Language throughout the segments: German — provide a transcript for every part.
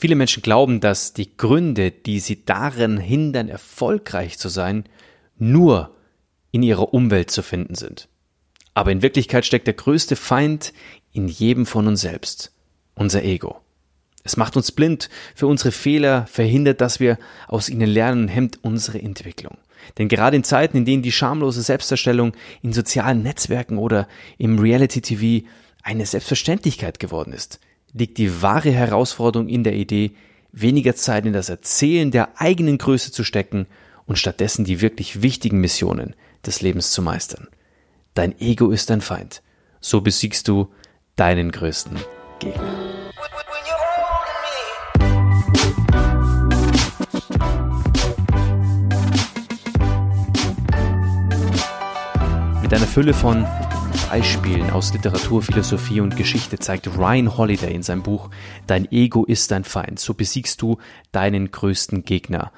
Viele Menschen glauben, dass die Gründe, die sie darin hindern, erfolgreich zu sein, nur in ihrer Umwelt zu finden sind. Aber in Wirklichkeit steckt der größte Feind in jedem von uns selbst, unser Ego. Es macht uns blind für unsere Fehler, verhindert, dass wir aus ihnen lernen hemmt unsere Entwicklung. Denn gerade in Zeiten, in denen die schamlose Selbstdarstellung in sozialen Netzwerken oder im Reality TV eine Selbstverständlichkeit geworden ist, liegt die wahre Herausforderung in der Idee, weniger Zeit in das Erzählen der eigenen Größe zu stecken und stattdessen die wirklich wichtigen Missionen des Lebens zu meistern. Dein Ego ist dein Feind. So besiegst du deinen größten Gegner. Mit einer Fülle von Beispielen aus Literatur, Philosophie und Geschichte zeigt Ryan Holiday in seinem Buch Dein Ego ist dein Feind. So besiegst du deinen größten Gegner.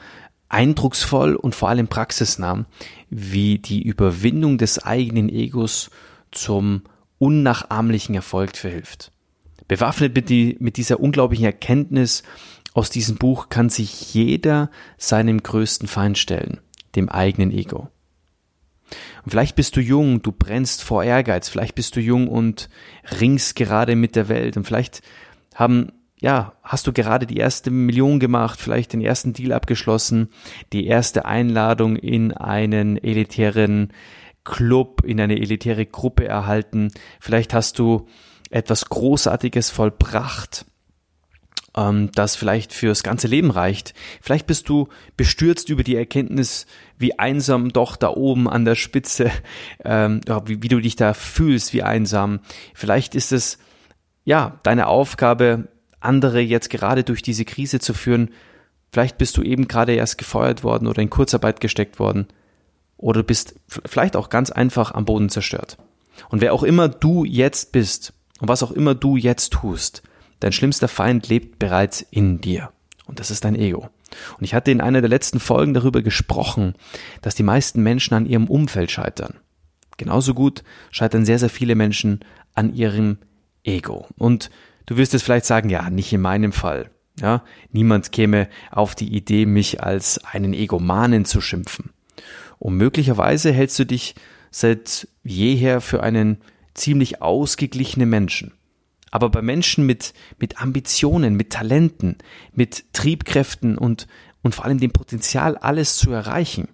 Eindrucksvoll und vor allem praxisnah, wie die Überwindung des eigenen Egos zum unnachahmlichen Erfolg verhilft. Bewaffnet mit, die, mit dieser unglaublichen Erkenntnis aus diesem Buch kann sich jeder seinem größten Feind stellen, dem eigenen Ego. Und vielleicht bist du jung, du brennst vor Ehrgeiz, vielleicht bist du jung und ringst gerade mit der Welt. Und vielleicht haben ja, hast du gerade die erste Million gemacht, vielleicht den ersten Deal abgeschlossen, die erste Einladung in einen elitären Club, in eine elitäre Gruppe erhalten, vielleicht hast du etwas Großartiges vollbracht, ähm, das vielleicht fürs ganze Leben reicht. Vielleicht bist du bestürzt über die Erkenntnis, wie einsam doch da oben an der Spitze, ähm, wie, wie du dich da fühlst, wie einsam. Vielleicht ist es ja deine Aufgabe, andere jetzt gerade durch diese Krise zu führen. Vielleicht bist du eben gerade erst gefeuert worden oder in Kurzarbeit gesteckt worden. Oder du bist vielleicht auch ganz einfach am Boden zerstört. Und wer auch immer du jetzt bist und was auch immer du jetzt tust, Dein schlimmster Feind lebt bereits in dir. Und das ist dein Ego. Und ich hatte in einer der letzten Folgen darüber gesprochen, dass die meisten Menschen an ihrem Umfeld scheitern. Genauso gut scheitern sehr, sehr viele Menschen an ihrem Ego. Und du wirst jetzt vielleicht sagen, ja, nicht in meinem Fall. Ja, niemand käme auf die Idee, mich als einen Egomanen zu schimpfen. Und möglicherweise hältst du dich seit jeher für einen ziemlich ausgeglichenen Menschen. Aber bei Menschen mit, mit Ambitionen, mit Talenten, mit Triebkräften und, und vor allem dem Potenzial, alles zu erreichen,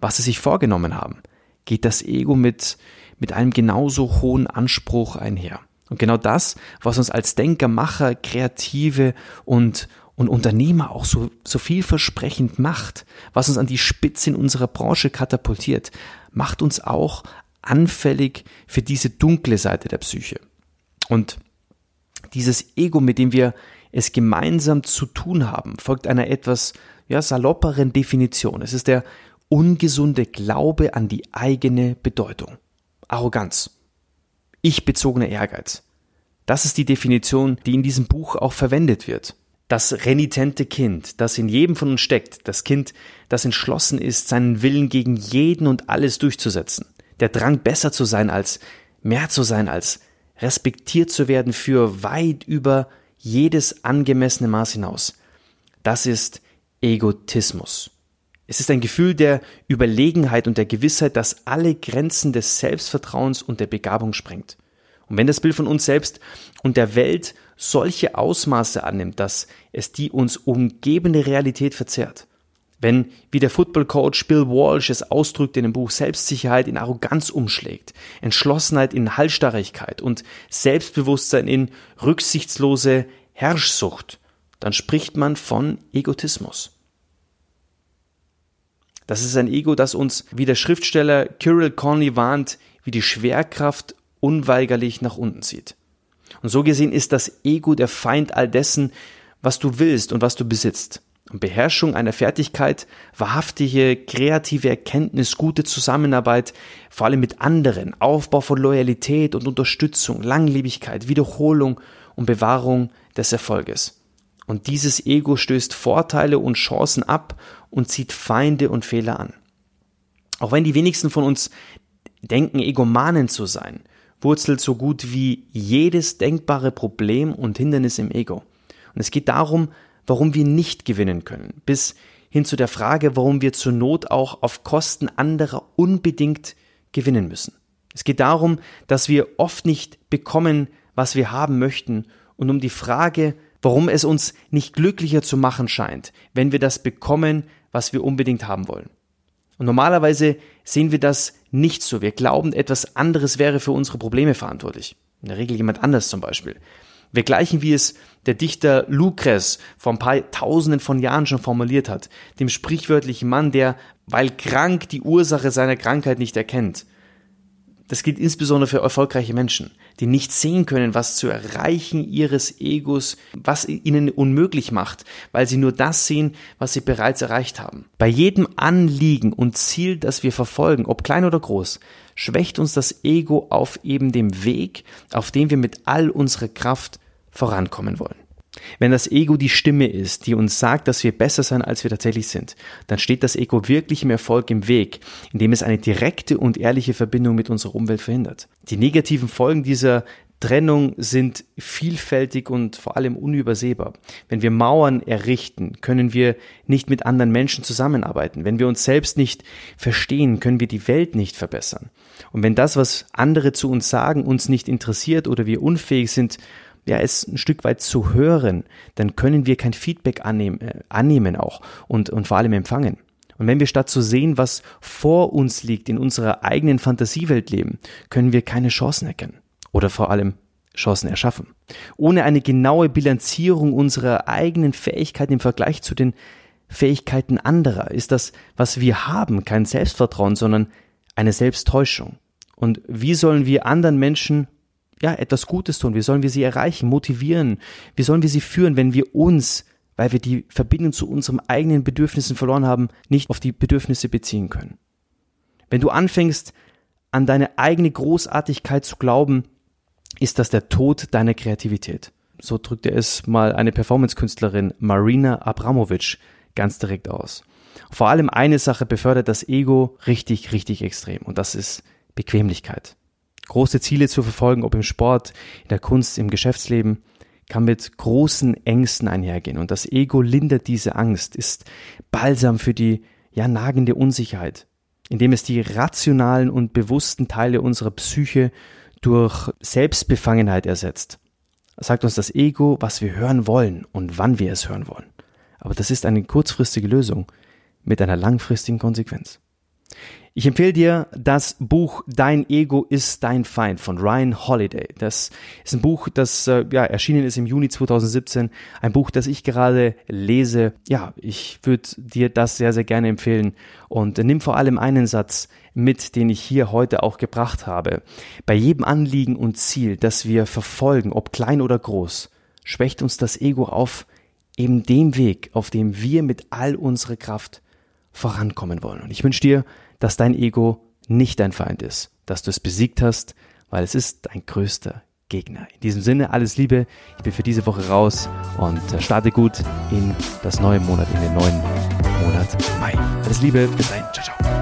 was sie sich vorgenommen haben, geht das Ego mit, mit einem genauso hohen Anspruch einher. Und genau das, was uns als Denker, Macher, Kreative und, und Unternehmer auch so, so vielversprechend macht, was uns an die Spitze in unserer Branche katapultiert, macht uns auch anfällig für diese dunkle Seite der Psyche. Und dieses Ego, mit dem wir es gemeinsam zu tun haben, folgt einer etwas ja, salopperen Definition. Es ist der ungesunde Glaube an die eigene Bedeutung. Arroganz. Ich-bezogener Ehrgeiz. Das ist die Definition, die in diesem Buch auch verwendet wird. Das renitente Kind, das in jedem von uns steckt, das Kind, das entschlossen ist, seinen Willen gegen jeden und alles durchzusetzen. Der Drang, besser zu sein als, mehr zu sein als, respektiert zu werden für weit über jedes angemessene Maß hinaus. Das ist Egotismus. Es ist ein Gefühl der Überlegenheit und der Gewissheit, dass alle Grenzen des Selbstvertrauens und der Begabung sprengt. Und wenn das Bild von uns selbst und der Welt solche Ausmaße annimmt, dass es die uns umgebende Realität verzerrt, wenn, wie der Football Coach Bill Walsh es ausdrückt in dem Buch, Selbstsicherheit in Arroganz umschlägt, Entschlossenheit in Hallstarrigkeit und Selbstbewusstsein in rücksichtslose Herrschsucht, dann spricht man von Egotismus. Das ist ein Ego, das uns, wie der Schriftsteller Kirill Conley warnt, wie die Schwerkraft unweigerlich nach unten zieht. Und so gesehen ist das Ego der Feind all dessen, was du willst und was du besitzt Beherrschung einer Fertigkeit, wahrhaftige kreative Erkenntnis, gute Zusammenarbeit, vor allem mit anderen, Aufbau von Loyalität und Unterstützung, Langlebigkeit, Wiederholung und Bewahrung des Erfolges. Und dieses Ego stößt Vorteile und Chancen ab und zieht Feinde und Fehler an. Auch wenn die wenigsten von uns denken, Egomanen zu sein, wurzelt so gut wie jedes denkbare Problem und Hindernis im Ego. Und es geht darum, warum wir nicht gewinnen können, bis hin zu der Frage, warum wir zur Not auch auf Kosten anderer unbedingt gewinnen müssen. Es geht darum, dass wir oft nicht bekommen, was wir haben möchten und um die Frage, warum es uns nicht glücklicher zu machen scheint, wenn wir das bekommen, was wir unbedingt haben wollen. Und normalerweise sehen wir das nicht so. Wir glauben, etwas anderes wäre für unsere Probleme verantwortlich. In der Regel jemand anders zum Beispiel. Wir gleichen, wie es der Dichter Lucrez vor ein paar Tausenden von Jahren schon formuliert hat, dem sprichwörtlichen Mann, der, weil krank, die Ursache seiner Krankheit nicht erkennt. Das gilt insbesondere für erfolgreiche Menschen, die nicht sehen können, was zu erreichen ihres Egos, was ihnen unmöglich macht, weil sie nur das sehen, was sie bereits erreicht haben. Bei jedem Anliegen und Ziel, das wir verfolgen, ob klein oder groß, schwächt uns das Ego auf eben dem Weg, auf dem wir mit all unserer Kraft vorankommen wollen. Wenn das Ego die Stimme ist, die uns sagt, dass wir besser sein, als wir tatsächlich sind, dann steht das Ego wirklich im Erfolg im Weg, indem es eine direkte und ehrliche Verbindung mit unserer Umwelt verhindert. Die negativen Folgen dieser Trennung sind vielfältig und vor allem unübersehbar. Wenn wir Mauern errichten, können wir nicht mit anderen Menschen zusammenarbeiten. Wenn wir uns selbst nicht verstehen, können wir die Welt nicht verbessern. Und wenn das, was andere zu uns sagen, uns nicht interessiert oder wir unfähig sind, ja, es ein Stück weit zu hören, dann können wir kein Feedback annehmen, äh, annehmen auch und, und vor allem empfangen. Und wenn wir statt zu sehen, was vor uns liegt, in unserer eigenen Fantasiewelt leben, können wir keine Chancen erkennen. Oder vor allem Chancen erschaffen. Ohne eine genaue Bilanzierung unserer eigenen Fähigkeiten im Vergleich zu den Fähigkeiten anderer ist das, was wir haben, kein Selbstvertrauen, sondern eine Selbsttäuschung. Und wie sollen wir anderen Menschen ja, etwas Gutes tun? Wie sollen wir sie erreichen, motivieren? Wie sollen wir sie führen, wenn wir uns, weil wir die Verbindung zu unseren eigenen Bedürfnissen verloren haben, nicht auf die Bedürfnisse beziehen können? Wenn du anfängst, an deine eigene Großartigkeit zu glauben, ist das der Tod deiner Kreativität. So drückte es mal eine Performance-Künstlerin Marina Abramovic ganz direkt aus. Vor allem eine Sache befördert das Ego richtig, richtig extrem und das ist Bequemlichkeit große Ziele zu verfolgen, ob im Sport, in der Kunst, im Geschäftsleben, kann mit großen Ängsten einhergehen. Und das Ego lindert diese Angst, ist Balsam für die ja nagende Unsicherheit, indem es die rationalen und bewussten Teile unserer Psyche durch Selbstbefangenheit ersetzt. Sagt uns das Ego, was wir hören wollen und wann wir es hören wollen. Aber das ist eine kurzfristige Lösung mit einer langfristigen Konsequenz. Ich empfehle dir das Buch Dein Ego ist dein Feind von Ryan Holiday. Das ist ein Buch, das äh, ja, erschienen ist im Juni 2017. Ein Buch, das ich gerade lese. Ja, ich würde dir das sehr, sehr gerne empfehlen. Und nimm vor allem einen Satz mit, den ich hier heute auch gebracht habe. Bei jedem Anliegen und Ziel, das wir verfolgen, ob klein oder groß, schwächt uns das Ego auf eben dem Weg, auf dem wir mit all unserer Kraft vorankommen wollen. Und ich wünsche dir, dass dein Ego nicht dein Feind ist, dass du es besiegt hast, weil es ist dein größter Gegner. In diesem Sinne, alles Liebe. Ich bin für diese Woche raus und äh, starte gut in das neue Monat, in den neuen Monat Mai. Alles Liebe, bis dahin. Ciao, ciao.